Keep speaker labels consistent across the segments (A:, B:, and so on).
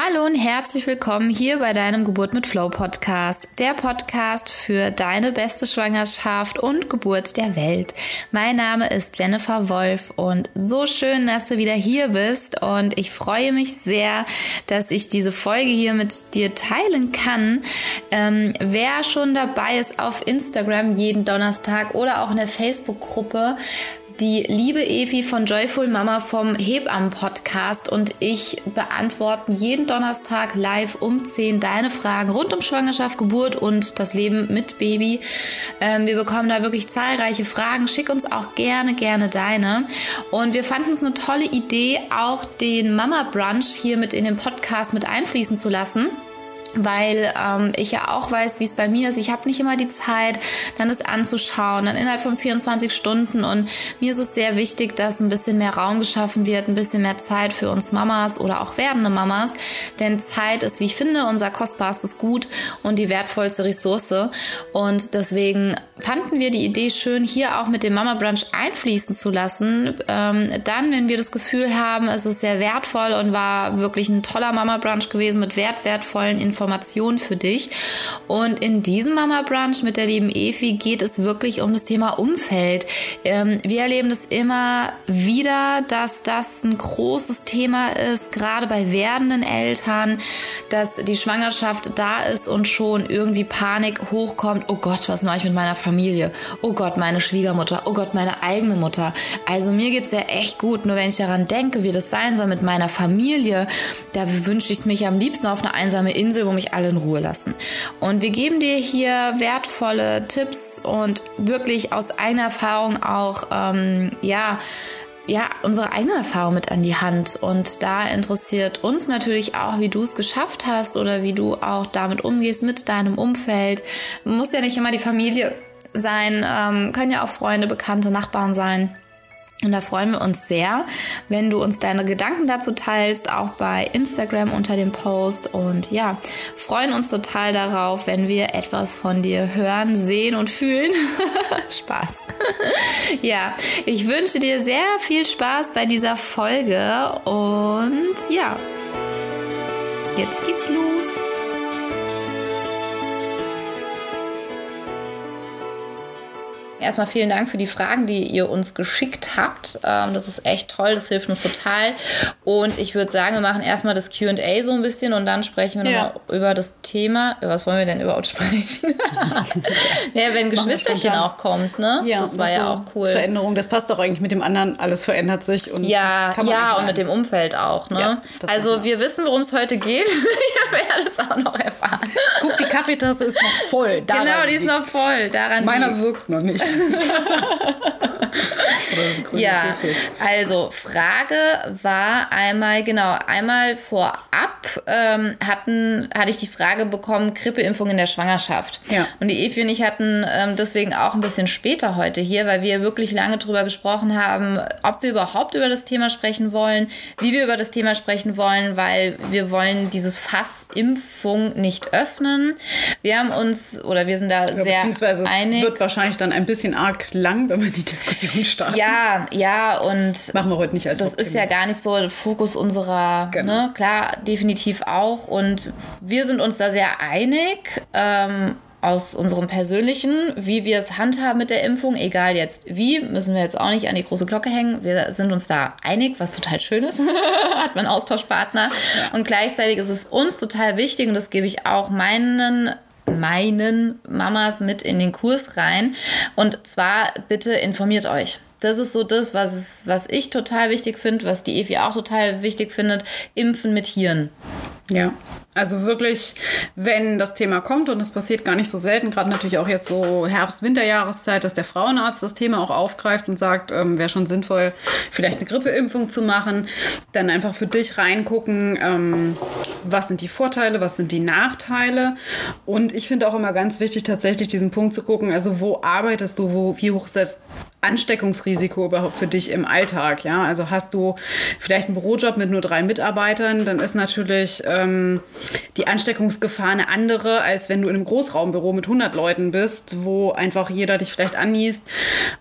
A: Hallo und herzlich willkommen hier bei deinem Geburt mit Flow Podcast, der Podcast für deine beste Schwangerschaft und Geburt der Welt. Mein Name ist Jennifer Wolf und so schön, dass du wieder hier bist und ich freue mich sehr, dass ich diese Folge hier mit dir teilen kann. Ähm, wer schon dabei ist auf Instagram jeden Donnerstag oder auch in der Facebook-Gruppe, die liebe Evi von Joyful Mama vom Hebammen-Podcast und ich beantworten jeden Donnerstag live um 10 deine Fragen rund um Schwangerschaft, Geburt und das Leben mit Baby. Ähm, wir bekommen da wirklich zahlreiche Fragen. Schick uns auch gerne, gerne deine. Und wir fanden es eine tolle Idee, auch den Mama Brunch hier mit in den Podcast mit einfließen zu lassen weil ähm, ich ja auch weiß, wie es bei mir ist. Ich habe nicht immer die Zeit, dann das anzuschauen, dann innerhalb von 24 Stunden. Und mir ist es sehr wichtig, dass ein bisschen mehr Raum geschaffen wird, ein bisschen mehr Zeit für uns Mamas oder auch werdende Mamas. Denn Zeit ist, wie ich finde, unser kostbarstes Gut und die wertvollste Ressource. Und deswegen fanden wir die Idee schön, hier auch mit dem Mama Brunch einfließen zu lassen. Ähm, dann, wenn wir das Gefühl haben, es ist sehr wertvoll und war wirklich ein toller Mama Brunch gewesen mit wert, wertvollen Informationen Informationen für dich. Und in diesem Mama Brunch mit der lieben Evi geht es wirklich um das Thema Umfeld. Ähm, wir erleben das immer wieder, dass das ein großes Thema ist, gerade bei werdenden Eltern, dass die Schwangerschaft da ist und schon irgendwie Panik hochkommt. Oh Gott, was mache ich mit meiner Familie? Oh Gott, meine Schwiegermutter. Oh Gott, meine eigene Mutter. Also mir geht es ja echt gut. Nur wenn ich daran denke, wie das sein soll mit meiner Familie, da wünsche ich es mich am liebsten auf eine einsame Insel, wo mich alle in Ruhe lassen. Und wir geben dir hier wertvolle Tipps und wirklich aus eigener Erfahrung auch, ähm, ja, ja, unsere eigene Erfahrung mit an die Hand. Und da interessiert uns natürlich auch, wie du es geschafft hast oder wie du auch damit umgehst mit deinem Umfeld. Muss ja nicht immer die Familie sein, ähm, können ja auch Freunde, Bekannte, Nachbarn sein. Und da freuen wir uns sehr, wenn du uns deine Gedanken dazu teilst, auch bei Instagram unter dem Post. Und ja, freuen uns total darauf, wenn wir etwas von dir hören, sehen und fühlen. Spaß. ja, ich wünsche dir sehr viel Spaß bei dieser Folge und ja, jetzt geht's los. Erstmal vielen Dank für die Fragen, die ihr uns geschickt habt. Ähm, das ist echt toll, das hilft uns total. Und ich würde sagen, wir machen erstmal das QA so ein bisschen und dann sprechen wir ja. nochmal über das Thema. Was wollen wir denn überhaupt sprechen? ja, wenn Geschwisterchen auch kommt, ne?
B: Ja, das war ja auch cool. Veränderung, das passt doch eigentlich mit dem anderen, alles verändert sich. Und
A: ja, ja und mit dem Umfeld auch, ne? Ja, also wir wissen, worum es heute geht. ihr werdet es auch noch erfahren.
B: Guck, die Kaffeetasse ist noch voll.
A: Daran genau, die ist noch voll. Daran
B: Meiner liegt's. wirkt noch nicht.
A: Ja, also Frage war einmal, genau, einmal vorab ähm, hatten, hatte ich die Frage bekommen, Grippeimpfung in der Schwangerschaft. Ja. Und die Evi und ich hatten ähm, deswegen auch ein bisschen später heute hier, weil wir wirklich lange darüber gesprochen haben, ob wir überhaupt über das Thema sprechen wollen, wie wir über das Thema sprechen wollen, weil wir wollen dieses Fass Impfung nicht öffnen. Wir haben uns, oder wir sind da ja, sehr
B: beziehungsweise einig. Wird wahrscheinlich dann ein bisschen arg lang, wenn wir die Diskussion starten.
A: Ja, ja, und
B: machen wir heute nicht als
A: Das Hauptthema. ist ja gar nicht so der Fokus unserer, genau. ne, klar, definitiv auch. Und wir sind uns da sehr einig. Ähm, aus unserem persönlichen, wie wir es handhaben mit der Impfung, egal jetzt wie, müssen wir jetzt auch nicht an die große Glocke hängen. Wir sind uns da einig, was total schön ist. Hat man Austauschpartner. Und gleichzeitig ist es uns total wichtig, und das gebe ich auch meinen meinen Mamas mit in den Kurs rein. Und zwar bitte informiert euch. Das ist so das, was, was ich total wichtig finde, was die Evi auch total wichtig findet. Impfen mit Hirn.
B: Ja, also wirklich, wenn das Thema kommt und es passiert gar nicht so selten, gerade natürlich auch jetzt so Herbst-Winterjahreszeit, dass der Frauenarzt das Thema auch aufgreift und sagt, ähm, wäre schon sinnvoll, vielleicht eine Grippeimpfung zu machen, dann einfach für dich reingucken, ähm, was sind die Vorteile, was sind die Nachteile. Und ich finde auch immer ganz wichtig, tatsächlich diesen Punkt zu gucken, also wo arbeitest du, wo, wie hoch ist das Ansteckungsrisiko überhaupt für dich im Alltag? Ja, also hast du vielleicht einen Bürojob mit nur drei Mitarbeitern, dann ist natürlich ähm, die Ansteckungsgefahr eine andere, als wenn du in einem Großraumbüro mit 100 Leuten bist, wo einfach jeder dich vielleicht anniest.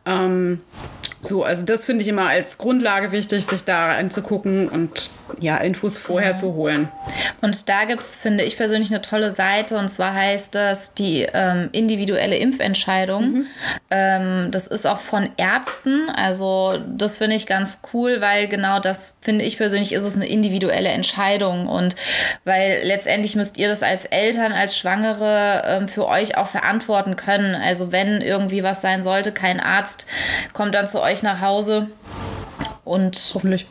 B: Ähm, So, also das finde ich immer als Grundlage wichtig, sich da anzugucken und ja, Infos vorher ja. zu holen.
A: Und da gibt es, finde ich persönlich, eine tolle Seite und zwar heißt das die ähm, individuelle Impfentscheidung. Mhm. Ähm, das ist auch von Ärzten, also das finde ich ganz cool, weil genau das finde ich persönlich ist es eine individuelle Entscheidung und weil letztendlich müsst ihr das als Eltern, als Schwangere ähm, für euch auch verantworten können. Also wenn irgendwie was sein sollte, kein Arzt kommt dann zu euch nach Hause und
B: hoffentlich.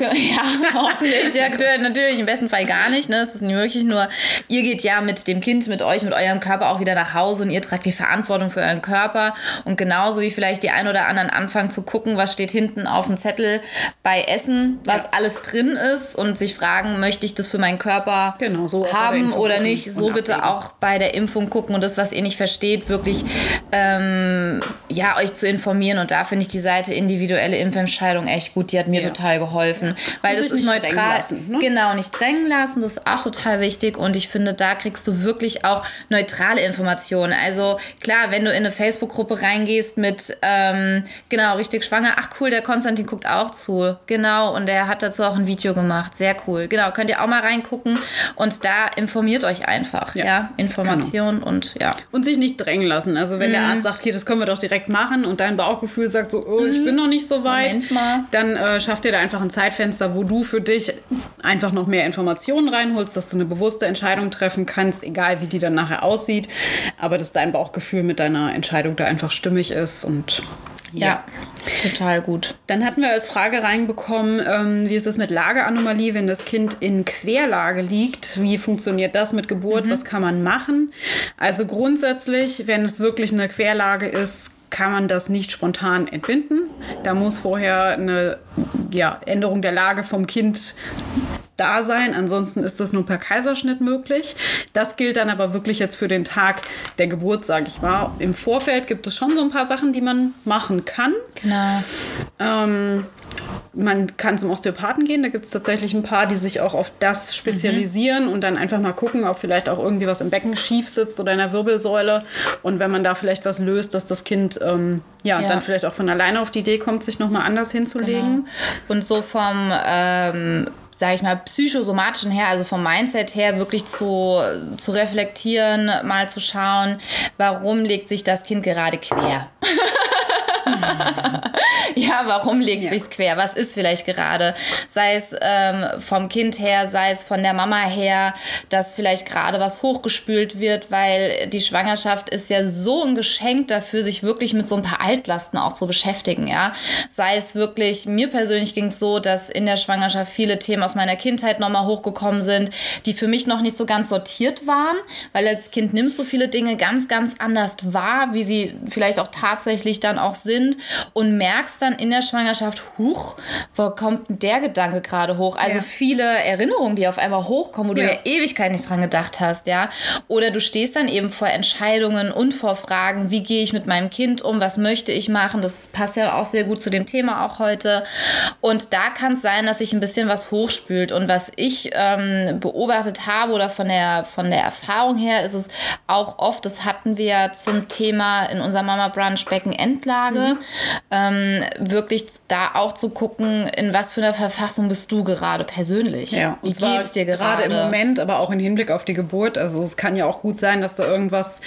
A: Ja, hoffentlich. Ja, natürlich, im besten Fall gar nicht. Ne? Es ist nicht möglich. Nur ihr geht ja mit dem Kind, mit euch, mit eurem Körper auch wieder nach Hause und ihr tragt die Verantwortung für euren Körper. Und genauso wie vielleicht die ein oder anderen anfangen zu gucken, was steht hinten auf dem Zettel bei Essen, was ja. alles drin ist und sich fragen, möchte ich das für meinen Körper
B: genau, so
A: haben oder nicht. So bitte auch bei der Impfung gucken und das, was ihr nicht versteht, wirklich ähm, ja, euch zu informieren. Und da finde ich die Seite individuelle Impfentscheidung echt gut. Die hat mir ja. total geholfen. Weil das ist neutral. Lassen, ne? Genau, nicht drängen lassen. Das ist auch total wichtig. Und ich finde, da kriegst du wirklich auch neutrale Informationen. Also klar, wenn du in eine Facebook-Gruppe reingehst mit, ähm, genau, richtig schwanger, ach cool, der Konstantin guckt auch zu. Genau, und der hat dazu auch ein Video gemacht. Sehr cool. Genau, könnt ihr auch mal reingucken. Und da informiert euch einfach. Ja, ja? Information genau. und ja.
B: Und sich nicht drängen lassen. Also wenn mhm. der Arzt sagt, hier, das können wir doch direkt machen und dein Bauchgefühl sagt so, oh, ich mhm. bin noch nicht so weit, dann äh, schafft ihr da einfach ein Zeitfenster, wo du für dich einfach noch mehr Informationen reinholst, dass du eine bewusste Entscheidung treffen kannst, egal wie die dann nachher aussieht, aber dass dein Bauchgefühl mit deiner Entscheidung da einfach stimmig ist und
A: ja. ja. total gut.
B: Dann hatten wir als Frage reinbekommen, ähm, wie ist es mit Lageanomalie, wenn das Kind in Querlage liegt? Wie funktioniert das mit Geburt? Mhm. Was kann man machen? Also grundsätzlich, wenn es wirklich eine Querlage ist, kann man das nicht spontan entbinden. Da muss vorher eine ja, Änderung der Lage vom Kind da sein. Ansonsten ist das nur per Kaiserschnitt möglich. Das gilt dann aber wirklich jetzt für den Tag der Geburt, sage ich mal. Im Vorfeld gibt es schon so ein paar Sachen, die man machen kann.
A: Genau.
B: Ähm, man kann zum Osteopathen gehen. Da gibt es tatsächlich ein paar, die sich auch auf das spezialisieren mhm. und dann einfach mal gucken, ob vielleicht auch irgendwie was im Becken schief sitzt oder in der Wirbelsäule. Und wenn man da vielleicht was löst, dass das Kind ähm, ja, ja, dann vielleicht auch von alleine auf die Idee kommt, sich nochmal anders hinzulegen. Genau.
A: Und so vom ähm sage ich mal, psychosomatischen her, also vom Mindset her, wirklich zu, zu reflektieren, mal zu schauen, warum legt sich das Kind gerade quer. ja, warum legt ja. sich's quer? Was ist vielleicht gerade? Sei es ähm, vom Kind her, sei es von der Mama her, dass vielleicht gerade was hochgespült wird, weil die Schwangerschaft ist ja so ein Geschenk dafür, sich wirklich mit so ein paar Altlasten auch zu beschäftigen, ja. Sei es wirklich, mir persönlich ging es so, dass in der Schwangerschaft viele Themen aus meiner Kindheit nochmal hochgekommen sind, die für mich noch nicht so ganz sortiert waren, weil als Kind nimmst du viele Dinge ganz, ganz anders wahr, wie sie vielleicht auch tatsächlich dann auch sind und merkst dann in der Schwangerschaft, huch, wo kommt der Gedanke gerade hoch? Also ja. viele Erinnerungen, die auf einmal hochkommen, wo ja. du ja Ewigkeit nicht dran gedacht hast, ja. Oder du stehst dann eben vor Entscheidungen und vor Fragen, wie gehe ich mit meinem Kind um, was möchte ich machen? Das passt ja auch sehr gut zu dem Thema auch heute. Und da kann es sein, dass sich ein bisschen was hochspült. Und was ich ähm, beobachtet habe oder von der, von der Erfahrung her, ist es auch oft, das hatten wir zum Thema in unserer Mama Brunch Beckenendlage, mhm. Ähm, wirklich da auch zu gucken, in was für einer Verfassung bist du gerade persönlich.
B: Ja, Wie geht's dir gerade? Gerade im Moment, aber auch im Hinblick auf die Geburt. Also es kann ja auch gut sein, dass da irgendwas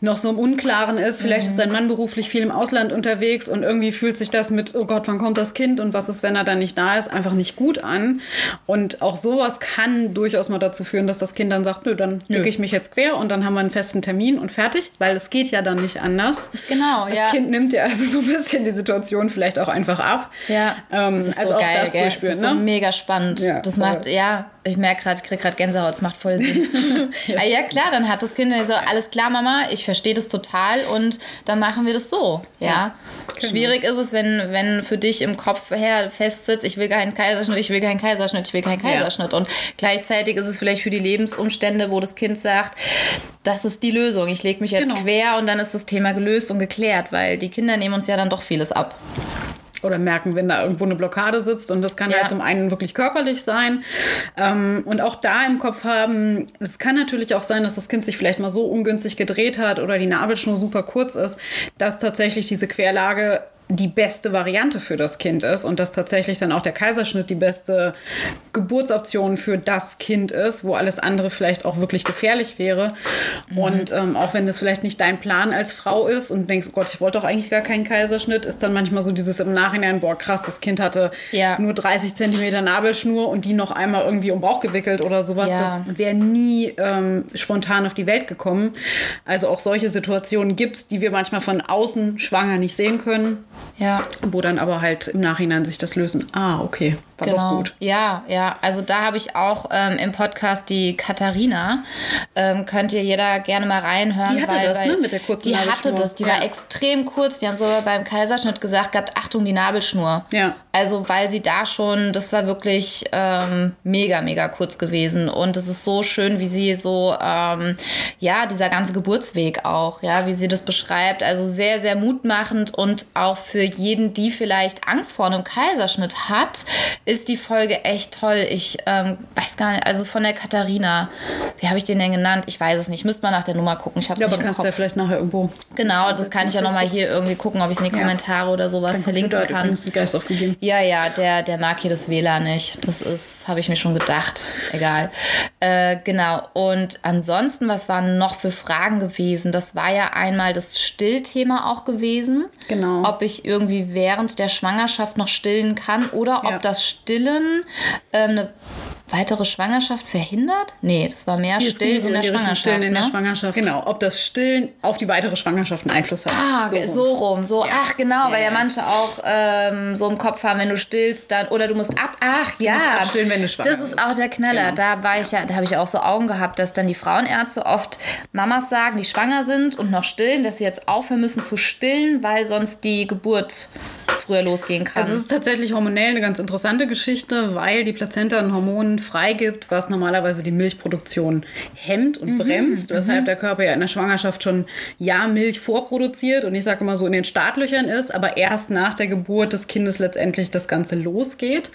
B: noch so im Unklaren ist. Vielleicht mhm. ist dein Mann beruflich viel im Ausland unterwegs und irgendwie fühlt sich das mit, oh Gott, wann kommt das Kind und was ist, wenn er dann nicht da ist, einfach nicht gut an. Und auch sowas kann durchaus mal dazu führen, dass das Kind dann sagt, nö, dann lege ich mich jetzt quer und dann haben wir einen festen Termin und fertig, weil es geht ja dann nicht anders.
A: Genau,
B: das
A: ja.
B: Das Kind nimmt ja also so ein bisschen die Situation vielleicht auch einfach ab.
A: Ja.
B: Ähm,
A: das ist
B: also
A: so
B: auch
A: geil,
B: das
A: gell?
B: durchspüren.
A: Das ist
B: ne?
A: so mega spannend. Ja, das macht, ja, ich merke gerade, ich kriege gerade Gänsehaut, das macht voll Sinn. ja. ja, klar, dann hat das Kind so, alles klar, Mama, ich verstehe das total und dann machen wir das so. Ja. ja genau. Schwierig ist es, wenn, wenn für dich im Kopf her festsitzt, ich will keinen Kaiserschnitt, ich will keinen Kaiserschnitt, ich will keinen Kaiserschnitt. Ja. Und gleichzeitig ist es vielleicht für die Lebensumstände, wo das Kind sagt, das ist die Lösung. Ich lege mich jetzt genau. quer und dann ist das Thema gelöst und geklärt, weil die Kinder nehmen uns ja dann doch vieles ab
B: oder merken, wenn da irgendwo eine Blockade sitzt. Und das kann ja. halt zum einen wirklich körperlich sein. Ähm, und auch da im Kopf haben, es kann natürlich auch sein, dass das Kind sich vielleicht mal so ungünstig gedreht hat oder die Nabelschnur super kurz ist, dass tatsächlich diese Querlage die beste Variante für das Kind ist und dass tatsächlich dann auch der Kaiserschnitt die beste Geburtsoption für das Kind ist, wo alles andere vielleicht auch wirklich gefährlich wäre. Mhm. Und ähm, auch wenn das vielleicht nicht dein Plan als Frau ist und denkst, oh Gott, ich wollte doch eigentlich gar keinen Kaiserschnitt, ist dann manchmal so dieses im Nachhinein, boah, krass, das Kind hatte ja. nur 30 Zentimeter Nabelschnur und die noch einmal irgendwie um Bauch gewickelt oder sowas. Ja. Das wäre nie ähm, spontan auf die Welt gekommen. Also auch solche Situationen gibt es, die wir manchmal von außen schwanger nicht sehen können. Ja. Wo dann aber halt im Nachhinein sich das lösen. Ah, okay, war genau. gut.
A: Ja, ja. Also da habe ich auch ähm, im Podcast die Katharina. Ähm, könnt ihr jeder gerne mal reinhören.
B: Die hatte weil, das, weil ne? Mit der kurzen
A: Die hatte das. Die ja. war extrem kurz. Die haben sogar beim Kaiserschnitt gesagt gehabt, Achtung, die Nabelschnur. Ja. Also weil sie da schon, das war wirklich ähm, mega, mega kurz gewesen. Und es ist so schön, wie sie so, ähm, ja, dieser ganze Geburtsweg auch, ja, wie sie das beschreibt. Also sehr, sehr mutmachend und auch für jeden, die vielleicht Angst vor einem Kaiserschnitt hat, ist die Folge echt toll. Ich ähm, weiß gar nicht, also von der Katharina. Wie habe ich den denn genannt? Ich weiß es nicht. Müsste mal nach der Nummer gucken. Ich habe
B: ja, aber kannst du ja vielleicht nachher irgendwo.
A: Genau, das kann ich ja nochmal hier irgendwie gucken, ob ich es in die Kommentare ja. oder sowas verlinken kann. Geist aufgegeben. Ja, ja, der, der mag hier das WLAN nicht. Das ist, habe ich mir schon gedacht. Egal. Äh, genau. Und ansonsten, was waren noch für Fragen gewesen? Das war ja einmal das Stillthema auch gewesen. Genau. Ob ich irgendwie während der Schwangerschaft noch stillen kann oder ja. ob das Stillen ähm, eine weitere Schwangerschaft verhindert? Nee, das war mehr Stillen so in, der Schwangerschaft. Stillen in
B: ne? der Schwangerschaft. Genau, ob das Stillen auf die weitere Schwangerschaft einen Einfluss hat.
A: Ah, so rum. So, rum. so ja. ach genau, ja, weil ja, manche auch ähm, so im Kopf haben, wenn du stillst, dann oder du musst ab. Ach ja,
B: du stillen, wenn du schwanger
A: Das ist auch der Knaller. Genau. Da war ich ja, da habe ich auch so Augen gehabt, dass dann die Frauenärzte oft Mamas sagen, die schwanger sind und noch stillen, dass sie jetzt aufhören müssen zu stillen, weil sonst die Geburt früher losgehen kann.
B: Also es ist tatsächlich hormonell eine ganz interessante Geschichte, weil die Plazenta ein Hormon freigibt, was normalerweise die Milchproduktion hemmt und mhm. bremst, weshalb mhm. der Körper ja in der Schwangerschaft schon ja Milch vorproduziert und ich sage immer so in den Startlöchern ist, aber erst nach der Geburt des Kindes letztendlich das Ganze losgeht.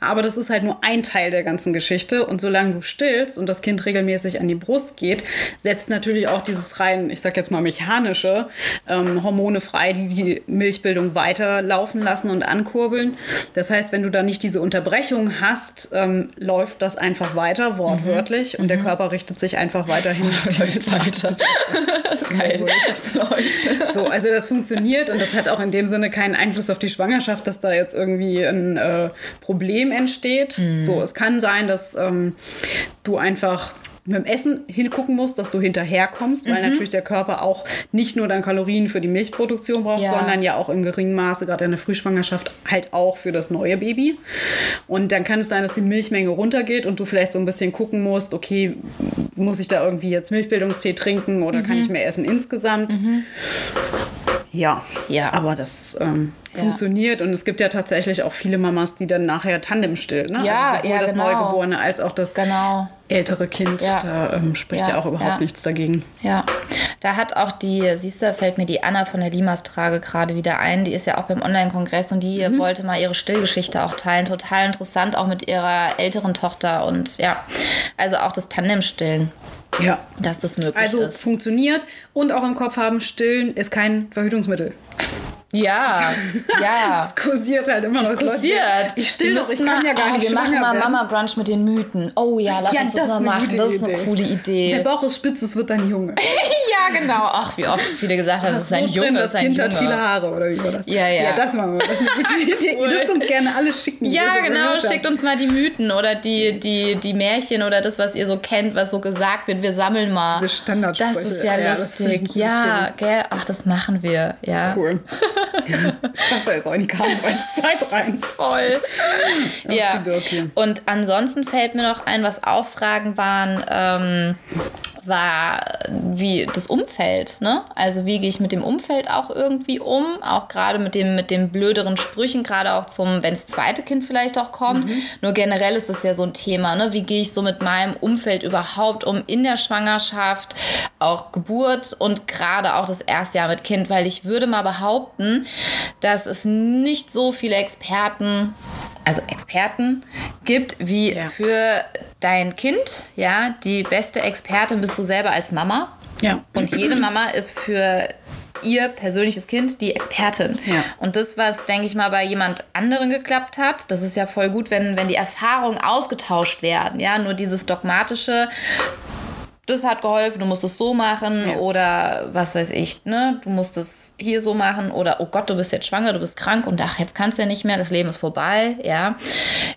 B: Aber das ist halt nur ein Teil der ganzen Geschichte und solange du stillst und das Kind regelmäßig an die Brust geht, setzt natürlich auch dieses rein, ich sage jetzt mal mechanische ähm, Hormone frei, die die Milchbildung weiterlaufen laufen lassen und ankurbeln. Das heißt, wenn du da nicht diese Unterbrechung hast, ähm, läuft das einfach weiter, wortwörtlich, mhm. und der mhm. Körper richtet sich einfach weiterhin. läuft weiter. Das ist geil. Das läuft. So, also das funktioniert und das hat auch in dem Sinne keinen Einfluss auf die Schwangerschaft, dass da jetzt irgendwie ein äh, Problem entsteht. Mhm. So, es kann sein, dass ähm, du einfach mit dem Essen hingucken musst, dass du hinterherkommst, weil mhm. natürlich der Körper auch nicht nur dann Kalorien für die Milchproduktion braucht, ja. sondern ja auch in geringem Maße, gerade in der Frühschwangerschaft, halt auch für das neue Baby. Und dann kann es sein, dass die Milchmenge runtergeht und du vielleicht so ein bisschen gucken musst, okay, muss ich da irgendwie jetzt Milchbildungstee trinken oder mhm. kann ich mehr essen insgesamt? Mhm. Ja, ja, aber das ähm, ja. funktioniert und es gibt ja tatsächlich auch viele Mamas, die dann nachher Tandem stillen. Ne?
A: Ja,
B: also sowohl
A: ja,
B: das
A: genau.
B: Neugeborene als auch das genau. ältere Kind. Ja. Da ähm, spricht ja, auch überhaupt nichts dagegen.
A: Ja, da hat auch die, siehst du, fällt mir die Anna von der Limas Trage gerade wieder ein. Die ist ja auch beim Online-Kongress und die mhm. wollte mal ihre Stillgeschichte auch teilen. Total interessant, auch mit ihrer älteren Tochter und ja, also auch das Tandem-Stillen. Ja. Dass das möglich
B: also
A: ist.
B: Also funktioniert und auch im Kopf haben, stillen ist kein Verhütungsmittel.
A: Ja, ja.
B: Es kursiert halt immer noch. Es
A: kursiert.
B: Ich still doch, ich kann mal, ja gar oh, nicht
A: Wir machen mal Mama Brunch mit den Mythen. Oh ja, lass ja, uns das, das mal machen. Das ist eine Idee. coole Idee.
B: Der Bauch ist spitz, es wird ein Junge.
A: ja, genau. Ach, wie oft viele gesagt haben, es ist ein so Junge,
B: das
A: ein
B: Kind hat viele Haare, oder wie war das?
A: Ja, ja.
B: Ja, das machen wir. Das ist eine gute Idee. Ihr dürft uns gerne alles schicken.
A: Ja, genau. Schickt uns mal die Mythen oder die, die, die Märchen oder das, was ihr so kennt, was so gesagt wird. Wir sammeln mal.
B: Diese Standardsprüche.
A: Das ist ja, ja lustig. Ja, gell? Ach, das machen wir. Ja.
B: Cool. passt da jetzt auch in die Karnevalszeit rein.
A: Voll. ja. Okay. Und ansonsten fällt mir noch ein, was auch Fragen waren. Ähm, war wie das Umfeld, ne? Also wie gehe ich mit dem Umfeld auch irgendwie um, auch gerade mit dem mit den blöderen Sprüchen, gerade auch zum, wenn das zweite Kind vielleicht auch kommt. Mhm. Nur generell ist es ja so ein Thema, ne? Wie gehe ich so mit meinem Umfeld überhaupt um in der Schwangerschaft, auch Geburt und gerade auch das erste Jahr mit Kind, weil ich würde mal behaupten, dass es nicht so viele Experten also Experten gibt, wie ja. für dein Kind. Ja, die beste Expertin bist du selber als Mama. Ja. Und jede Mama ist für ihr persönliches Kind die Expertin.
B: Ja.
A: Und das, was, denke ich mal, bei jemand anderen geklappt hat, das ist ja voll gut, wenn, wenn die Erfahrungen ausgetauscht werden. Ja, nur dieses dogmatische, das hat geholfen, du musst es so machen
B: Ja.
A: oder was weiß ich, ne? Du musst es hier so machen oder oh Gott, du bist jetzt schwanger, du bist krank und ach, jetzt kannst du ja nicht mehr, das Leben ist vorbei, ja.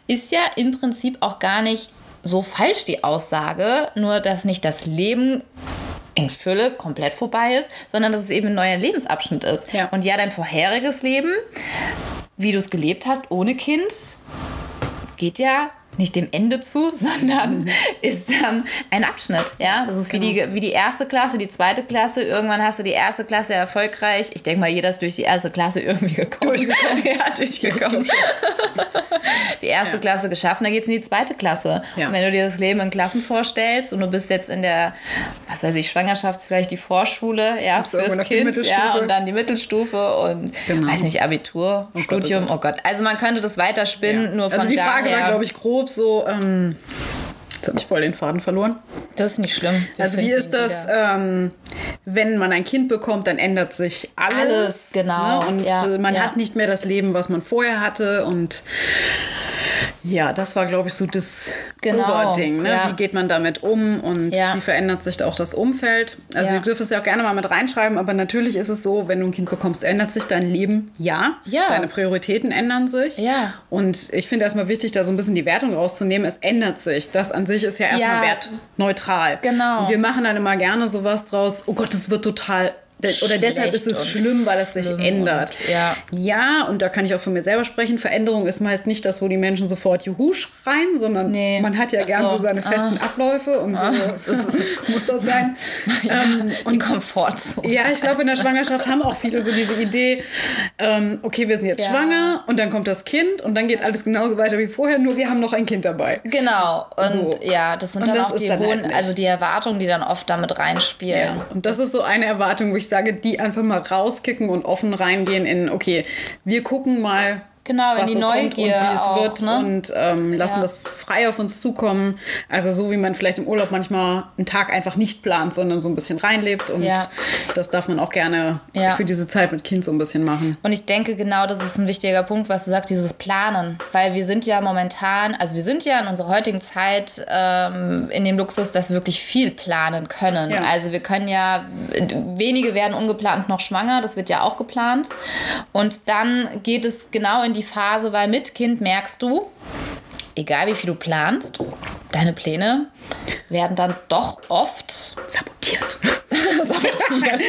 A: Ist ja im Prinzip auch gar nicht so falsch die Aussage, nur dass nicht das Leben in Fülle komplett vorbei ist, sondern dass es eben ein neuer Lebensabschnitt ist.
B: Ja.
A: Und ja, dein vorheriges Leben, wie du es gelebt hast, ohne Kind, geht ja nicht dem Ende zu, sondern ist dann ein Abschnitt. Ja, das ist wie, die, wie die erste Klasse, die zweite Klasse. Irgendwann hast du die erste Klasse erfolgreich. Ich denke mal, jeder ist durch die erste Klasse irgendwie gekommen.
B: Durchgekommen.
A: ja, durchgekommen. die erste Klasse geschafft, dann geht es in die zweite Klasse.
B: Ja.
A: Und wenn du dir das Leben in Klassen vorstellst und du bist jetzt in der, was weiß ich, Schwangerschaft, vielleicht die Vorschule, ja,
B: irgendwann
A: fürs Kind, ja, und dann die Mittelstufe und
B: Genau.
A: weiß nicht, Abitur,
B: Gott,
A: Studium, oh Gott. Also man könnte das weiterspinnen, nur von
B: also die Frage
A: daher.
B: war, glaube ich, grob so, ähm, jetzt habe ich voll den Faden verloren.
A: Das ist nicht schlimm. Wir
B: Also wie ist das, ähm, wenn man ein Kind bekommt, dann ändert sich alles.
A: Alles, genau,
B: Ne? Und
A: ja,
B: äh, man
A: ja.
B: hat nicht mehr das Leben, was man vorher hatte. Und ja, das war, glaube ich, so das
A: Genau,
B: Ding. Ne?
A: ja.
B: Wie geht man damit um und wie verändert sich da auch das Umfeld? Also
A: Ja.
B: ihr dürft es ja auch gerne mal mit reinschreiben, aber natürlich ist es so, wenn du ein Kind bekommst, ändert sich dein Leben, ja.
A: Ja.
B: Deine Prioritäten ändern sich.
A: Ja.
B: Und ich finde erstmal wichtig, da so ein bisschen die Wertung rauszunehmen. Es ändert sich. Das an sich ist ja erstmal
A: Ja.
B: wertneutral.
A: Genau.
B: Und wir machen dann immer gerne sowas draus, oh Gott, es wird total. Oder deshalb ist es
A: und
B: schlimm, weil es sich ändert.
A: und- ja.
B: ja, und da kann ich auch von mir selber sprechen. Veränderung ist meist nicht das, wo die Menschen sofort Juhu schreien, sondern
A: Nee.
B: man hat ja
A: Ach
B: gern so,
A: so.
B: seine festen Abläufe und so
A: das ist-
B: muss das sein. ähm,
A: die Komfortzone.
B: ja, ich glaube, in der Schwangerschaft haben auch viele so diese Idee, ähm, okay, wir sind jetzt
A: Ja.
B: schwanger und dann kommt das Kind und dann geht alles genauso weiter wie vorher, nur wir haben noch ein Kind dabei.
A: Genau. Und
B: So.
A: ja, das sind
B: Und
A: dann
B: das
A: auch die
B: halt
A: hohen,
B: nicht.
A: also die Erwartungen, die dann oft damit reinspielen.
B: Und das, ist so eine Erwartung, wo ich sage, die einfach mal rauskicken und offen reingehen in, okay, wir gucken mal.
A: Genau, in die
B: so kommt und wie
A: Neugier
B: es
A: auch,
B: wird
A: ne?
B: und ähm, lassen
A: Ja.
B: das frei auf uns zukommen. Also so wie man vielleicht im Urlaub manchmal einen Tag einfach nicht plant, sondern so ein bisschen reinlebt und
A: Ja.
B: das darf man auch gerne
A: Ja.
B: für diese Zeit mit Kind so ein bisschen machen.
A: Und ich denke, genau das ist ein wichtiger Punkt, was du sagst, dieses Planen. Weil wir sind ja momentan, also wir sind ja in unserer heutigen Zeit ähm, in dem Luxus, dass wir wirklich viel planen können. Also wir können ja, wenige werden ungeplant noch schwanger, das wird ja auch geplant. Und dann geht es genau in die Phase, weil mit Kind merkst du, egal wie viel du planst, deine Pläne werden dann doch oft
B: Sabotiert.
A: sabotiert.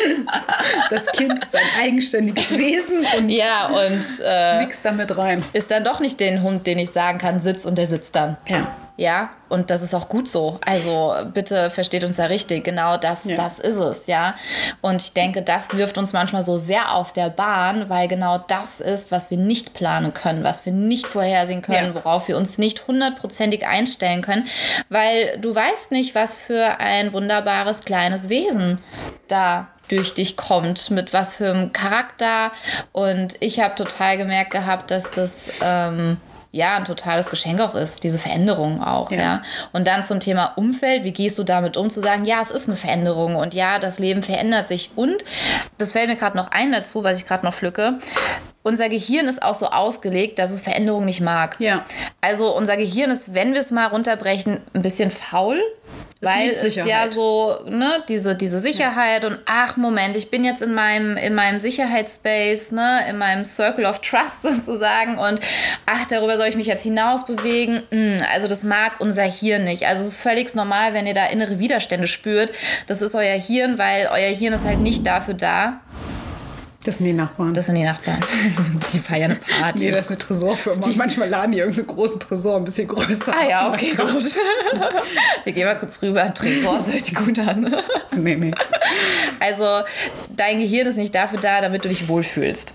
B: Das Kind ist ein eigenständiges Wesen und
A: ja, und äh,
B: mixt damit rein.
A: ist dann doch nicht den Hund, den ich sagen kann, sitz und der sitzt dann.
B: Ja.
A: Ja, und das ist auch gut so. Also bitte versteht uns da richtig. Genau das,
B: Ja.
A: das ist es, ja. Und ich denke, das wirft uns manchmal so sehr aus der Bahn, weil genau das ist, was wir nicht planen können, was wir nicht vorhersehen können,
B: Ja.
A: worauf wir uns nicht hundertprozentig einstellen können, weil du weißt nicht, was für ein wunderbares kleines Wesen da durch dich kommt, mit was für einem Charakter. Und ich habe total gemerkt gehabt, dass das ähm, ja ein totales Geschenk auch ist, diese Veränderung auch. Ja.
B: Ja.
A: Und dann zum Thema Umfeld, wie gehst du damit um, zu sagen, ja, es ist eine Veränderung und ja, das Leben verändert sich. Und das fällt mir gerade noch ein dazu, was ich gerade noch pflücke. Unser Gehirn ist auch so ausgelegt, dass es Veränderung nicht mag.
B: Ja.
A: Also unser Gehirn ist, wenn wir es mal runterbrechen, ein bisschen faul. Weil
B: liebt
A: es ja so, ne, diese, diese Sicherheit und ach, Moment, ich bin jetzt in meinem, in meinem Sicherheitsspace, ne, in meinem Circle of Trust sozusagen und ach, darüber soll ich mich jetzt hinaus bewegen. Hm, also das mag unser Hirn nicht. Also es ist völlig normal, wenn ihr da innere Widerstände spürt. Das ist euer Hirn, weil euer Hirn ist halt nicht dafür da.
B: Das sind die Nachbarn.
A: Das sind die Nachbarn. Die feiern eine Party.
B: nee, das ist eine Tresorfirma. Manchmal laden die irgendeinen großen Tresor ein bisschen größer.
A: Ah ja, okay, gut. Wir gehen mal kurz rüber. Tresor, das hört gut an.
B: Nee, nee.
A: Also, dein Gehirn ist nicht dafür da, damit du dich wohlfühlst.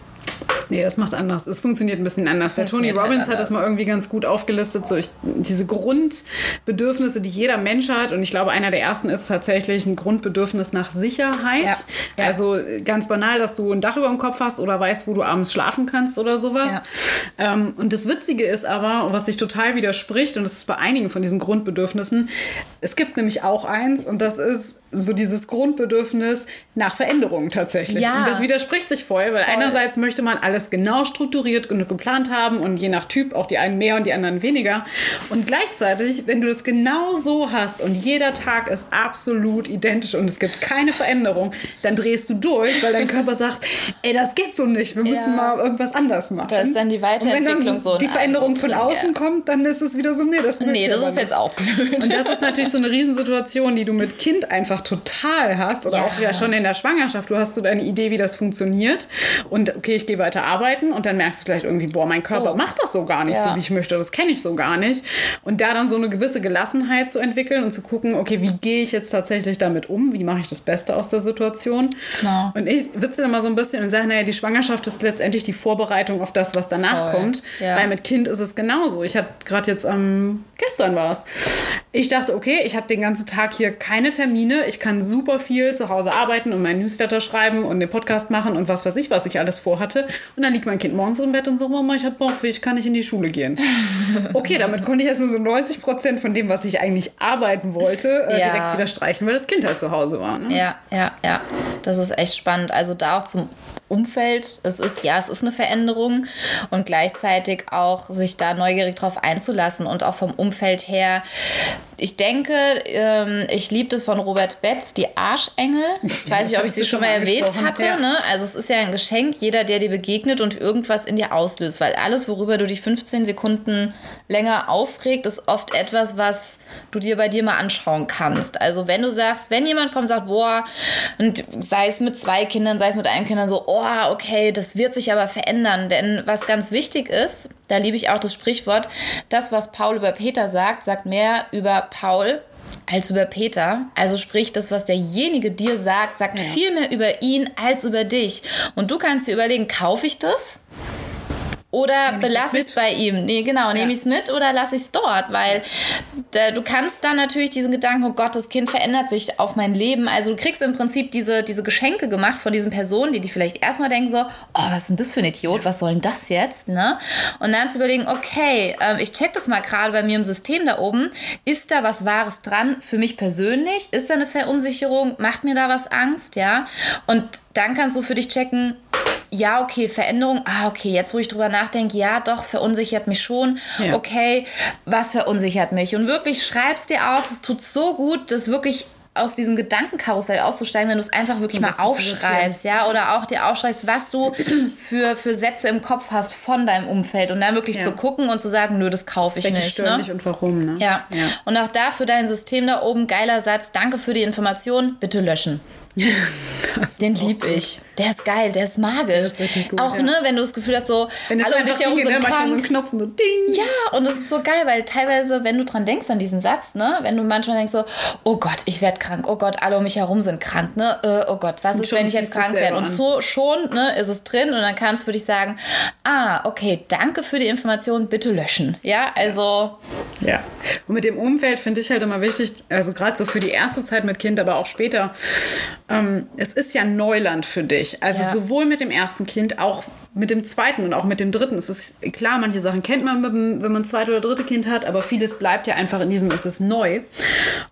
B: Nee, das macht anders. Es funktioniert ein bisschen anders. Der Tony Robbins halt hat das mal irgendwie ganz gut aufgelistet. So ich, diese Grundbedürfnisse, die jeder Mensch hat. Und ich glaube, einer der ersten ist tatsächlich ein Grundbedürfnis nach Sicherheit. Ja. Ja. Also ganz banal, dass du ein Dach über dem Kopf hast oder weißt, wo du abends schlafen kannst oder sowas. Ja. Ähm, und das Witzige ist aber, was sich total widerspricht, und das ist bei einigen von diesen Grundbedürfnissen, es gibt nämlich auch eins, und das ist so dieses Grundbedürfnis nach Veränderung tatsächlich. Und das widerspricht sich voll, weil voll. einerseits möchte man alles genau strukturiert und geplant haben und je nach Typ auch die einen mehr und die anderen weniger. Und gleichzeitig, wenn du das genau so hast und jeder Tag ist absolut identisch und es gibt keine Veränderung, dann drehst du durch, weil dein Körper sagt, ey, das geht so nicht, wir müssen ja. mal irgendwas anders machen.
A: Da ist dann die Weiterentwicklung und wenn dann
B: so. Die Veränderung von außen ja. kommt, dann ist es wieder so, nee, das,
A: nee, das ist jetzt auch blöd.
B: Und das ist natürlich so eine Riesensituation, die du mit Kind einfach einfach total hast oder ja. auch ja schon in der Schwangerschaft, du hast so deine Idee, wie das funktioniert und okay, ich gehe weiter arbeiten und dann merkst du vielleicht irgendwie, boah, mein Körper oh. macht das so gar nicht ja. so, wie ich möchte, das kenne ich so gar nicht und da dann so eine gewisse Gelassenheit zu entwickeln und zu gucken, okay, wie gehe ich jetzt tatsächlich damit um, wie mache ich das Beste aus der Situation genau. und ich witze immer so ein bisschen und sage, naja, die Schwangerschaft ist letztendlich die Vorbereitung auf das, was danach Voll. kommt, ja. weil mit Kind ist es genauso. Ich hatte gerade jetzt, ähm, gestern war es, ich dachte, okay, ich habe den ganzen Tag hier keine Termine, ich kann super viel zu Hause arbeiten und meinen Newsletter schreiben und den Podcast machen und was weiß ich, was ich alles vorhatte. Und dann liegt mein Kind morgens im Bett und sagt, Mama, ich habe Bauchweh, ich kann nicht in die Schule gehen. Okay, damit konnte ich erstmal so 90 Prozent von dem, was ich eigentlich arbeiten wollte, äh, ja. direkt wieder streichen, weil das Kind halt zu Hause war. Ne?
A: Ja, ja, ja. Das ist echt spannend. Also da auch zum Umfeld. Es ist, ja, es ist eine Veränderung und gleichzeitig auch sich da neugierig drauf einzulassen und auch vom Umfeld her. Ich denke, ähm, ich liebe das von Robert Betz, die Arschengel. Ich weiß nicht, ob ich sie schon mal erwähnt hatte. Ja. Ne? Also es ist ja ein Geschenk, jeder, der dir begegnet und irgendwas in dir auslöst. Weil alles, worüber du dich 15 Sekunden länger aufregt, ist oft etwas, was du dir bei dir mal anschauen kannst. Also wenn du sagst, wenn jemand kommt und sagt, boah, und sei es mit zwei Kindern, sei es mit einem Kind, so, oh, oh, okay, das wird sich aber verändern. Denn was ganz wichtig ist, da liebe ich auch das Sprichwort, das, was Paul über Peter sagt, sagt mehr über Paul als über Peter. Also sprich, das, was derjenige dir sagt, sagt ja. viel mehr über ihn als über dich. Und du kannst dir überlegen, kaufe ich das? Oder belasse ich es bei ihm? Nee, genau, ja. nehme ich es mit oder lasse ich es dort? Weil da, du kannst dann natürlich diesen Gedanken, oh Gott, das Kind verändert sich auf mein Leben. Also du kriegst im Prinzip diese, diese Geschenke gemacht von diesen Personen, die dich vielleicht erstmal denken so, oh, was ist denn das für ein Idiot? Was soll denn das jetzt? Ne? Und dann zu überlegen, okay, ähm, ich check das mal gerade bei mir im System da oben. Ist da was Wahres dran für mich persönlich? Ist da eine Verunsicherung? Macht mir da was Angst? Ja. Und dann kannst du für dich checken, ja, okay, Veränderung, ah, okay, jetzt wo ich drüber nachdenke, ja, doch, verunsichert mich schon. Ja. Okay, was verunsichert mich? Und wirklich schreibst dir auf, es tut so gut, das wirklich aus diesem Gedankenkarussell auszusteigen, wenn du es einfach wirklich mal aufschreibst, ja, oder auch dir aufschreibst, was du für, für Sätze im Kopf hast von deinem Umfeld und dann wirklich ja. zu gucken und zu sagen, nö, das kaufe ich
B: Welche
A: nicht.
B: Stören ne? dich und warum, ne?
A: Ja. ja. Und auch da für dein System da oben, geiler Satz, danke für die Information, bitte löschen. Den lieb ich. Der ist geil, der ist magisch. Ist gut, auch ja. ne, wenn du das Gefühl hast, so,
B: wenn es einfach dich so, ne? manchmal so ein Knopf so ding.
A: Ja, und das ist so geil, weil teilweise, wenn du dran denkst an diesen Satz, ne, wenn du manchmal denkst so, oh Gott, ich werde krank, oh Gott, alle um mich herum sind krank, ne, äh, oh Gott, was und ist, wenn ich jetzt krank werde? Und so schon, ne, ist es drin und dann kannst du dich sagen, ah, okay, danke für die Information, bitte löschen. Ja, also.
B: Ja. Und mit dem Umfeld finde ich halt immer wichtig, also gerade so für die erste Zeit mit Kind, aber auch später, ähm, es ist ja Neuland für dich. Also ja. sowohl mit dem ersten Kind, auch mit dem zweiten und auch mit dem dritten. Es ist klar, manche Sachen kennt man, wenn man ein zweites oder dritte Kind hat, aber vieles bleibt ja einfach in diesem, es ist neu.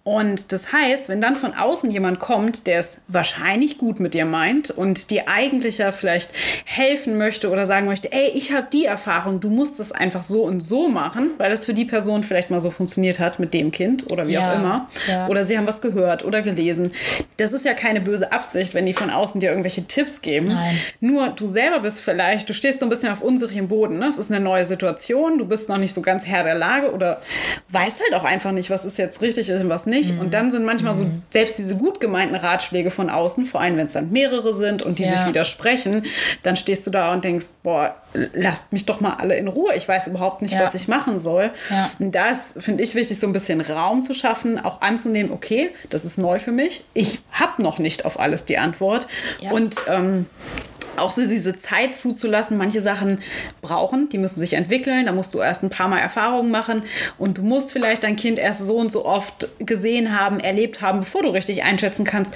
B: Und das heißt, wenn dann von außen jemand kommt, der es wahrscheinlich gut mit dir meint und dir eigentlich ja vielleicht helfen möchte oder sagen möchte, ey, ich habe die Erfahrung, du musst es einfach so und so machen, weil das für die Person vielleicht mal so funktioniert hat mit dem Kind oder wie ja, auch immer. Ja. Oder sie haben was gehört oder gelesen. Das ist ja keine böse Absicht, wenn die von außen dir irgendwelche Tipps geben. Nein. Nur du selber bist vielleicht, du stehst so ein bisschen auf unsicherem Boden. Ne? Es ist eine neue Situation, du bist noch nicht so ganz Herr der Lage oder weißt halt auch einfach nicht, was ist jetzt richtig und was nicht. Mhm. Und dann sind manchmal mhm. so selbst diese gut gemeinten Ratschläge von außen, vor allem wenn es dann mehrere sind und die ja. sich widersprechen, dann stehst du da und denkst, boah, lasst mich doch mal alle in Ruhe. Ich weiß überhaupt nicht, ja. was ich machen soll. Ja. Und da ist, finde ich, wichtig, so ein bisschen Raum zu schaffen, auch anzunehmen, okay, das ist neu für mich. Ich habe noch nicht auf alles die Antwort. Und ähm, auch so diese Zeit zuzulassen. Manche Sachen brauchen, die müssen sich entwickeln. Da musst du erst ein paar Mal Erfahrungen machen und du musst vielleicht dein Kind erst so und so oft gesehen haben, erlebt haben, bevor du richtig einschätzen kannst.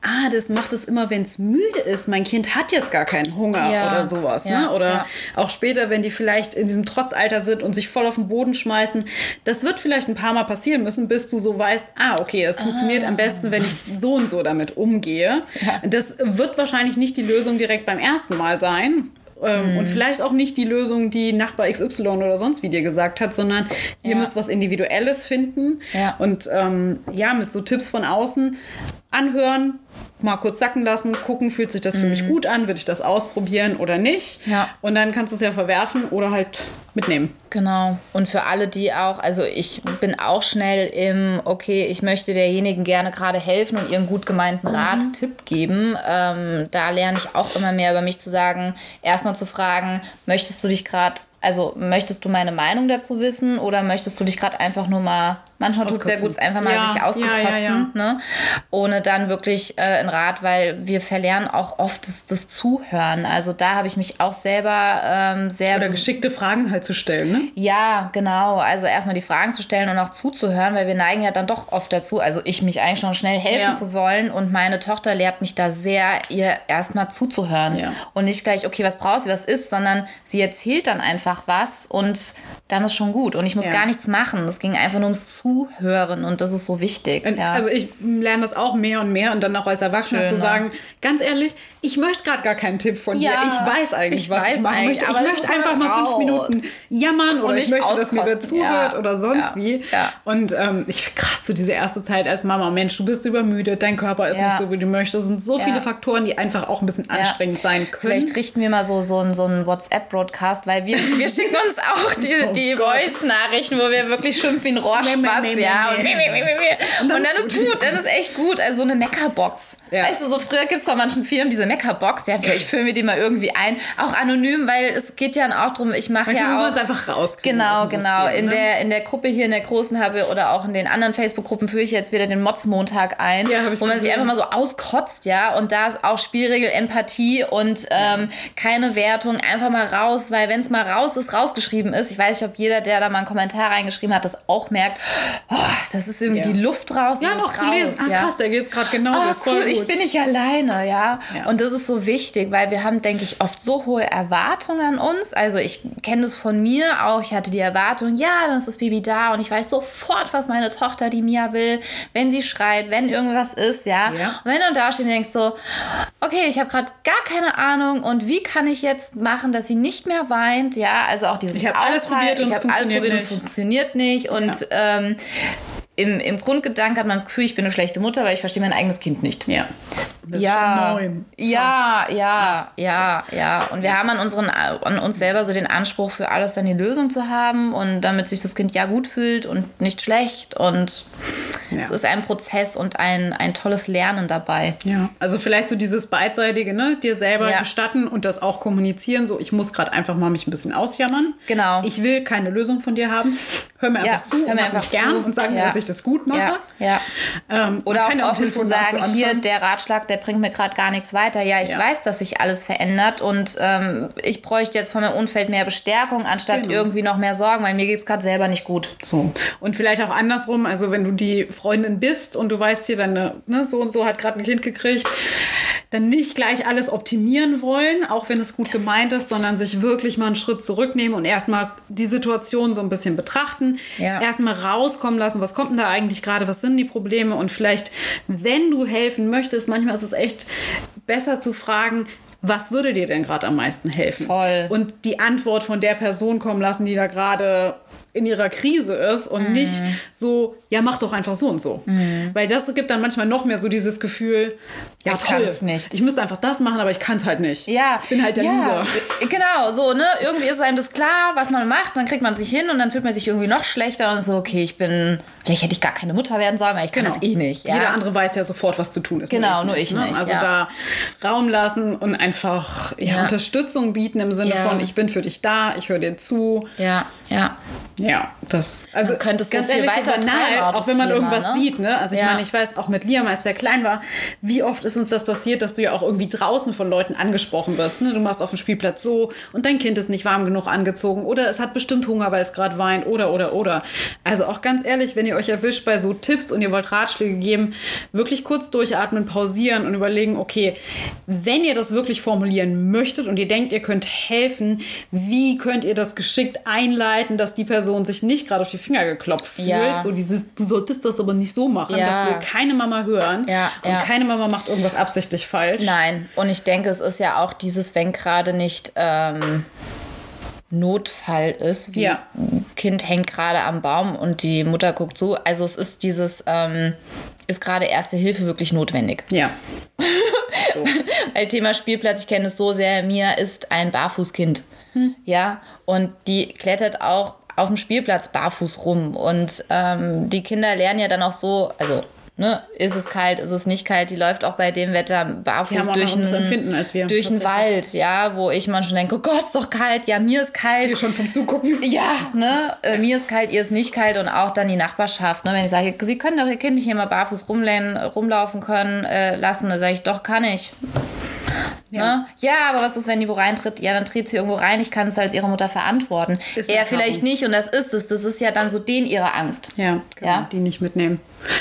B: Ah, das macht es immer, wenn es müde ist. Mein Kind hat jetzt gar keinen Hunger
A: Ja.
B: oder sowas.
A: Ja,
B: Ne? Oder
A: ja.
B: auch später, wenn die vielleicht in diesem Trotzalter sind und sich voll auf den Boden schmeißen. Das wird vielleicht ein paar Mal passieren müssen, bis du so weißt, ah, okay, es funktioniert am besten, wenn ich so und so damit umgehe. Das wird wahrscheinlich nicht die Lösung direkt beim ersten Mal sein. Ähm,
A: Mhm.
B: Und vielleicht auch nicht die Lösung, die Nachbar XY oder sonst wie dir gesagt hat, sondern ihr
A: Ja.
B: müsst was Individuelles finden.
A: Ja.
B: Und ähm, ja, mit so Tipps von außen anhören, mal kurz sacken lassen, gucken, fühlt sich das für mich gut an, würde ich das ausprobieren oder nicht.
A: Mhm. Ja.
B: Und dann kannst du es ja verwerfen oder halt mitnehmen.
A: Genau. Und für alle, die auch, also ich bin auch schnell im, okay, ich möchte derjenigen gerne gerade helfen und ihren gut gemeinten Rat, Tipp geben. Ähm, da lerne ich auch immer mehr über mich zu sagen, erstmal zu fragen, möchtest du dich gerade, also möchtest du meine Meinung dazu wissen oder möchtest du dich gerade einfach nur mal, manchmal tut es sehr gut, einfach mal
B: Ja,
A: sich auszukotzen,
B: ja, ja.
A: Ne? ohne dann wirklich äh, einen Rat, weil wir verlernen auch oft das, das Zuhören. Also da habe ich mich auch selber ähm, sehr
B: Oder geschickte Fragen halt zu stellen, ne?
A: ja, genau. Also erstmal die Fragen zu stellen und auch zuzuhören, weil wir neigen ja dann doch oft dazu, also ich mich eigentlich schon schnell helfen zu wollen und meine Tochter lehrt mich da sehr, ihr erstmal zuzuhören und nicht gleich, okay, was brauchst du, was ist, sondern sie erzählt dann einfach was und dann ist schon gut und ich muss
B: Ja.
A: gar nichts machen. Es ging einfach nur ums Zuhören und das ist so wichtig. Ja.
B: Also ich lerne das auch mehr und mehr und dann auch als Erwachsener zu sagen, ganz ehrlich, ich möchte gerade gar keinen Tipp von
A: Ja,
B: dir. Ich weiß eigentlich,
A: ich
B: was ich
A: weiß
B: machen
A: eigentlich,
B: möchte. Ich möchte einfach
A: mal
B: fünf. Minuten jammern oder ich möchte, dass mir wer
A: auskotzen,
B: zuhört
A: ja.
B: oder sonst
A: Ja,
B: wie. Und ähm, ich finde gerade so diese erste Zeit als Mama, Mensch, du bist übermüdet, dein Körper ist nicht so, wie du möchtest. Es sind so viele Faktoren, die einfach auch ein bisschen anstrengend sein können.
A: Vielleicht richten wir mal so, so, einen- so einen WhatsApp-Broadcast, weil wir, wir schicken uns auch die,
B: Oh
A: die. Voice-Nachrichten, wo wir wirklich schimpfen wie ein Rohrspatz, ja. Und, dann ist gut, dann ist echt gut. Also so eine Meckerbox. Weißt du, so früher gibt es bei manchen Firmen diese Meckerbox. Ja, vielleicht füllen wir die mal irgendwie ein. Auch anonym, weil es geht ja auch darum, ich mache
B: Manchmal
A: ja auch...
B: man es einfach rauskriegen.
A: Genau, genau.
B: System,
A: In,
B: ne?
A: der, in der Gruppe hier, in der großen habe oder auch in den anderen Facebook-Gruppen führe ich jetzt wieder den Mods-Montag ein,
B: Ja, ich
A: wo man sich einfach mal so auskotzt, ja. Und da ist auch Spielregel Empathie und ähm, keine Wertung. Einfach mal raus, weil wenn es mal raus ist, rausgeschrieben ist, ich weiß nicht, ob jeder, der da mal einen Kommentar reingeschrieben hat, das auch merkt, oh, das ist irgendwie
B: Ja.
A: die Luft raus.
B: Ja, noch zu
A: raus,
B: lesen. Ah,
A: ja.
B: krass, der geht es gerade genau
A: Ah, cool, ich bin nicht alleine, ja?
B: Ja.
A: Und das ist so wichtig, weil wir haben, denke ich, oft so hohe Erwartungen an uns. Also ich kenne das von mir auch. Ich hatte die Erwartung, ja, dann ist das Baby da und ich weiß sofort, was meine Tochter, die Mia will, wenn sie schreit, wenn irgendwas ist, ja.
B: Ja.
A: Und wenn du da stehst und denkst so, okay, ich habe gerade gar keine Ahnung und wie kann ich jetzt machen, dass sie nicht mehr weint, ja. Also auch dieses
B: Ich hab alles probiert und
A: ich
B: es
A: habe alles
B: funktioniert
A: probiert und es funktioniert nicht und ähm, im, im Grundgedanken hat man das Gefühl, ich bin eine schlechte Mutter, weil ich verstehe mein eigenes Kind nicht.
B: Ja. Das ist
A: Ja,
B: schon neun.
A: ja, ja, ja, ja. Und wir haben an, unseren, an uns selber so den Anspruch, für alles dann die Lösung zu haben und damit sich das Kind ja gut fühlt und nicht schlecht. Und
B: Ja.
A: es ist ein Prozess und ein, ein tolles Lernen dabei.
B: Ja, also vielleicht so dieses beidseitige, ne, dir selber
A: Ja.
B: gestatten und das auch kommunizieren. So, ich muss gerade einfach mal mich ein bisschen ausjammern.
A: Genau.
B: Ich will keine Lösung von dir haben. Hör mir
A: Ja,
B: einfach zu,
A: hör mir
B: und
A: einfach
B: mich gern
A: zu.
B: und sag mir,
A: Ja.
B: dass ich das gut mache.
A: Ja, ja.
B: Ähm,
A: Oder auch offen zu sagen, hier, der Ratschlag, der bringt mir gerade gar nichts weiter. Ja, ich
B: Ja.
A: weiß, dass sich alles verändert und ähm, ich bräuchte jetzt von meinem Umfeld mehr Bestärkung, anstatt
B: Genau.
A: irgendwie noch mehr Sorgen, weil mir geht es gerade selber nicht gut.
B: So. Und vielleicht auch andersrum, also wenn du die Freundin bist und du weißt hier, deine, ne, so und so hat gerade ein Kind gekriegt, dann nicht gleich alles optimieren wollen, auch wenn es gut gemeint ist, sondern sich wirklich mal einen Schritt zurücknehmen und erstmal die Situation so ein bisschen betrachten.
A: Ja.
B: Erstmal rauskommen lassen, was kommt denn da eigentlich gerade, was sind die Probleme und vielleicht, wenn du helfen möchtest, manchmal ist es echt besser zu fragen, was würde dir denn gerade am meisten helfen?
A: Voll.
B: Und die Antwort von der Person kommen lassen, die da gerade in ihrer Krise ist und nicht so, ja, mach doch einfach so und so. Weil das gibt dann manchmal noch mehr so dieses Gefühl, ja,
A: Ich
B: toll,
A: kann's nicht.
B: ich müsste einfach das machen, aber ich kann es halt nicht.
A: Ja.
B: Ich bin halt der
A: ja,
B: Loser.
A: Genau, so, ne? Irgendwie ist einem das klar, was man macht, dann kriegt man sich hin und dann fühlt man sich irgendwie noch schlechter und so, okay, ich bin, vielleicht hätte ich gar keine Mutter werden sollen, weil ich kann das eh nicht. Ja?
B: Jeder andere weiß ja sofort, was zu tun ist.
A: Genau, nur ich nicht,
B: Also
A: ja.
B: da Raum lassen und einfach ja. Unterstützung bieten im Sinne von, ich bin für dich da, ich höre dir zu.
A: Ja, ja.
B: Ja, das. Also
A: Man könnte es so
B: ganz
A: viel
B: ehrlich, so
A: weiter
B: banal,
A: auch
B: wenn man
A: Thema,
B: irgendwas
A: ne?
B: sieht, ne? Also ich meine, ich weiß auch mit Liam, als er klein war, wie oft ist uns das passiert, dass du ja auch irgendwie draußen von Leuten angesprochen wirst. Ne? Du machst auf dem Spielplatz so und dein Kind ist nicht warm genug angezogen oder es hat bestimmt Hunger, weil es gerade weint oder oder oder. Also auch ganz ehrlich, wenn ihr euch erwischt bei so Tipps und ihr wollt Ratschläge geben, wirklich kurz durchatmen, pausieren und überlegen, okay, wenn ihr das wirklich formulieren möchtet und ihr denkt, ihr könnt helfen, wie könnt ihr das geschickt einleiten, dass die Person sich nicht gerade auf die Finger geklopft fühlt?
A: Ja.
B: So dieses, du solltest das aber nicht so machen,
A: Ja.
B: das will keine Mama hören.
A: Ja,
B: und keine Mama macht irgendwas absichtlich falsch.
A: Nein, und ich denke, es ist ja auch dieses, wenn gerade nicht ähm, Notfall ist, wie
B: Ja.
A: Kind hängt gerade am Baum und die Mutter guckt zu. Also es ist dieses, ähm, ist gerade Erste Hilfe wirklich notwendig.
B: Ja. So.
A: Weil Thema Spielplatz, ich kenne es so sehr, Mia ist ein Barfußkind. Ja, und die klettert auch auf dem Spielplatz barfuß rum. Und ähm, die Kinder lernen ja dann auch so, also, ne, ist es kalt, ist es nicht kalt, die läuft auch bei dem Wetter barfuß durch
B: wir,
A: durch einen Wald, ja, wo ich manchmal denke, oh Gott, ist doch kalt, ja, mir ist kalt.
B: Hier schon vom Zugucken.
A: Ja, ne, äh, mir ist kalt, ihr ist nicht kalt und auch dann die Nachbarschaft, ne, wenn ich sage, sie können doch ihr Kind nicht hier mal barfuß rumlaufen, rumlaufen können äh, lassen, dann sage ich, doch, kann ich. Ja. Ne? ja, aber was ist, wenn die wo reintritt? Ja, dann tritt sie irgendwo rein, ich kann es als ihre Mutter verantworten.
B: Ist
A: Er vielleicht nicht und das ist es, das ist ja dann so den ihre Angst.
B: Ja, genau,
A: Ja.
B: die nicht mitnehmen.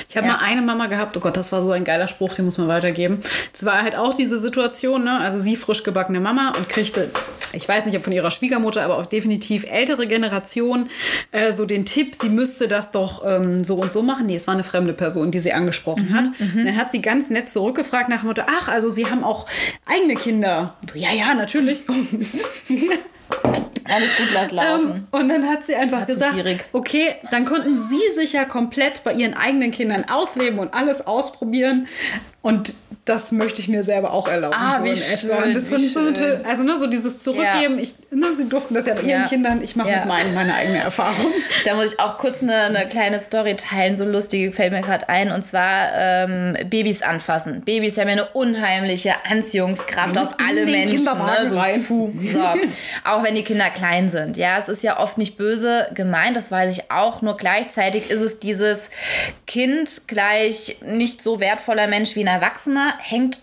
B: Ich habe
A: Ja.
B: mal eine Mama gehabt, oh Gott, das war so ein geiler Spruch, den muss man weitergeben. Es war halt auch diese Situation, ne? also sie frisch gebackene Mama und kriegte, ich weiß nicht, ob von ihrer Schwiegermutter, aber auch definitiv ältere Generation, äh, so den Tipp, sie müsste das doch ähm, so und so machen. Nee, es war eine fremde Person, die sie angesprochen hat. Dann hat sie ganz nett zurückgefragt nach dem Motto, ach, also sie haben auch eigene Kinder. Und so, ja, ja, natürlich. Oh, Mist.
A: Alles gut, lass laufen.
B: Ähm, und dann hat sie einfach
A: zu
B: gesagt, okay, dann konnten sie sich ja komplett bei ihren eigenen Kindern ausleben und alles ausprobieren. Und das möchte ich mir selber auch erlauben.
A: Ah,
B: so
A: wie
B: in
A: schön,
B: etwa. Und das fand ich so eine Also ne, so dieses Zurückgeben. Ich, ne, sie durften das ja bei ihren
A: Ja.
B: Kindern. Ich mache
A: Ja.
B: mit meinen meine eigene Erfahrung.
A: Da muss ich auch kurz eine, eine kleine Story teilen, so lustig fällt mir gerade ein. Und zwar ähm, Babys anfassen. Babys haben ja eine unheimliche Anziehungskraft auf alle Menschen. Ne? So,
B: rein.
A: puh, so. Auch wenn die Kinder klein sind. Ja, es ist ja oft nicht böse gemeint, das weiß ich auch. Nur gleichzeitig ist es dieses Kind gleich nicht so wertvoller Mensch wie ein Erwachsener, hängt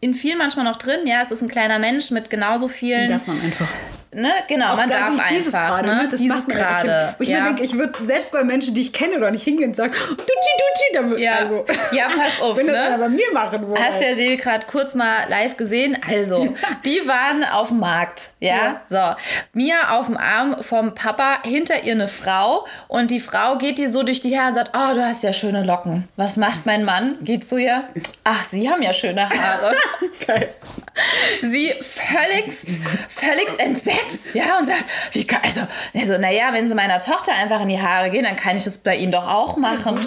A: in vielen manchmal noch drin. Ja, es ist ein kleiner Mensch mit genauso vielen.
B: Darf man einfach.
A: Ne? Genau, man
B: Gar
A: darf
B: nicht dieses
A: einfach.
B: gerade,
A: ne?
B: Das
A: dieses
B: macht man ja
A: gerade.
B: Wo ich
A: ja.
B: mir denke, ich würde selbst bei Menschen, die ich kenne oder nicht hingehen und sagen, Dutschi, Dutschi, damit.
A: Ja.
B: Also,
A: Ja, pass auf,
B: Wenn das
A: ne?
B: bei mir machen würde.
A: Hast du ja Sebi gerade kurz mal live gesehen. Also, die waren auf dem Markt. Ja? So. Mia auf dem Arm vom Papa, hinter ihr eine Frau. Und die Frau geht ihr so durch die Haare und sagt: Oh, du hast ja schöne Locken. Was macht mein Mann? Geht zu ihr. Ach, sie haben ja schöne Haare.
B: Geil.
A: sie völligst, völligst entsetzt, ja, und sagt, wie kann, also, also, naja, wenn sie meiner Tochter einfach in die Haare gehen, dann kann ich das bei ihnen doch auch machen.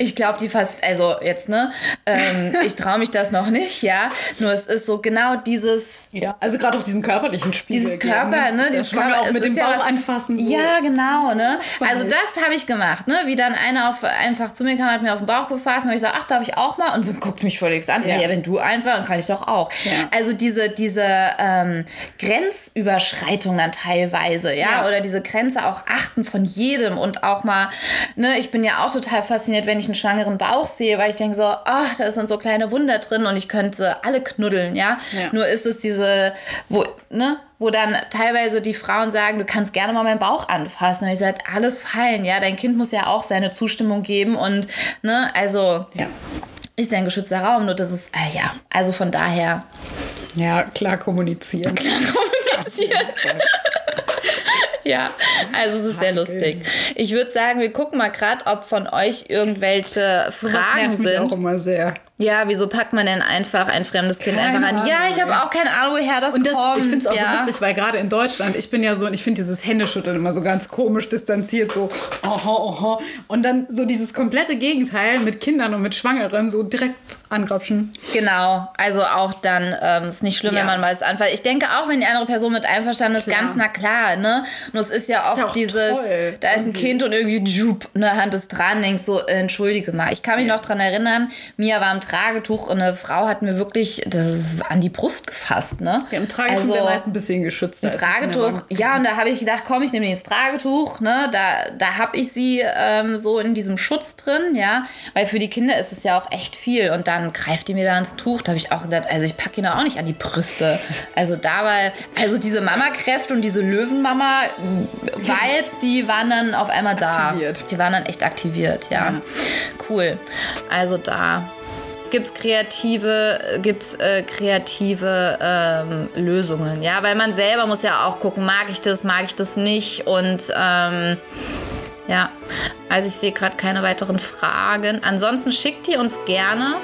A: Ich glaube, die fast, also jetzt, ne, ähm, ich traue mich das noch nicht, ja, nur es ist so genau dieses,
B: Ja, also gerade auf diesen körperlichen Spiegel.
A: dieses
B: geben,
A: Körper, ne,
B: ja
A: dieses
B: schwanger
A: Körper,
B: auch mit dem
A: ja
B: Bauch
A: was-
B: anfassen. So.
A: Ja, genau, ne? Also das habe ich gemacht, ne? Wie dann einer auf, einfach zu mir kam, hat mir auf den Bauch gefasst und ich gesagt, ach, darf ich auch mal? Und so guckt mich völlig an. Ja.
B: Ja.
A: ja, wenn du einfach, dann kann ich doch auch.
B: Ja.
A: Also diese, diese ähm, Grenzüberschreitung dann teilweise, ja?
B: Ja.
A: oder diese Grenze auch achten von jedem und auch mal, ne, ich bin ja auch total fasziniert, wenn ich einen schwangeren Bauch sehe, weil ich denke so, ach, da sind so kleine Wunder drin und ich könnte alle knuddeln, ja.
B: Ja.
A: Nur ist es diese, wo, ne, wo dann teilweise die Frauen sagen, du kannst gerne mal meinen Bauch anfassen. Und ich sage, alles fein, ja, dein Kind muss ja auch seine Zustimmung geben und, ne, also
B: Ja.
A: ist ja ein geschützter Raum, nur das ist, äh, ja, also von daher
B: ja, klar kommunizieren.
A: kommunizieren. Ja, also es ist sehr lustig. Ich würde sagen, wir gucken mal gerade, ob von euch irgendwelche
B: Das
A: Fragen
B: nervt mich auch
A: sind.
B: immer sehr.
A: Ja, wieso packt man denn einfach ein fremdes Kind
B: Keine
A: einfach an? Ja, ich habe auch keine Ahnung, woher das
B: Und das,
A: kommt.
B: ich finde es auch
A: ja.
B: so witzig, weil gerade in Deutschland, ich bin ja so, und ich finde dieses Händeschütteln immer so ganz komisch distanziert, so, aha, aha. Und dann so dieses komplette Gegenteil mit Kindern und mit Schwangeren, so direkt angrapschen.
A: Genau, also auch dann ähm, ist nicht schlimm,
B: Ja.
A: wenn man mal es anfällt. Ich denke auch, wenn die andere Person mit einverstanden ist,
B: Klar.
A: ganz na klar, ne? Nur es ist ja oft
B: ja auch
C: dieses,
B: toll,
A: da ist ein
B: irgendwie.
A: Kind und irgendwie jup, eine Hand ist dran, denkst so, äh, entschuldige mal. Ich kann mich noch dran erinnern, Mia war im Tragetuch und eine Frau hat mir wirklich an die Brust gefasst. Ne?
B: Ja, im Tragetuch also, sind meist ein bisschen geschützt.
A: Ein Tragetuch, ja, und da habe ich gedacht, komm, ich nehme den ins Tragetuch. Ne? Da, da habe ich sie ähm, so in diesem Schutz drin, ja, weil für die Kinder ist es ja auch echt viel. Und dann greift die mir da ins Tuch. Da habe ich auch gedacht, also ich packe ihn auch nicht an die Brüste. Also dabei, also diese Mama-Kräfte und diese Löwenmama-Vibes, die waren dann auf einmal da. Aktiviert. Die waren dann echt aktiviert, ja. ja. Cool. Also da gibt es kreative, gibt's, äh, kreative ähm, Lösungen. Ja, weil man selber muss ja auch gucken, mag ich das, mag ich das nicht. Und ähm, ja, also ich sehe gerade keine weiteren Fragen. Ansonsten schickt ihr uns gerne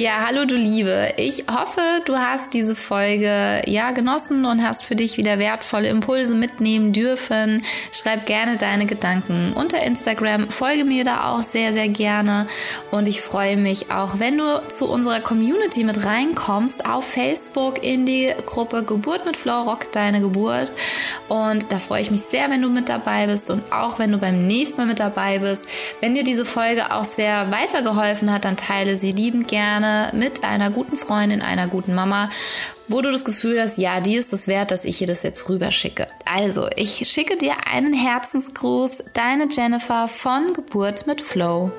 A: Ja, hallo du Liebe. Ich hoffe, du hast diese Folge ja genossen und hast für dich wieder wertvolle Impulse mitnehmen dürfen. Schreib gerne deine Gedanken unter Instagram. Folge mir da auch sehr, sehr gerne. Und ich freue mich auch, wenn du zu unserer Community mit reinkommst auf Facebook in die Gruppe Geburt mit Flow Rock deine Geburt. Und da freue ich mich sehr, wenn du mit dabei bist und auch wenn du beim nächsten Mal mit dabei bist. Wenn dir diese Folge auch sehr weitergeholfen hat, dann teile sie liebend gerne mit einer guten Freundin, einer guten Mama, wo du das Gefühl hast, ja, die ist es wert, dass ich ihr das jetzt rüber schicke. Also, ich schicke dir einen Herzensgruß, deine Jennifer von Geburt mit Flow.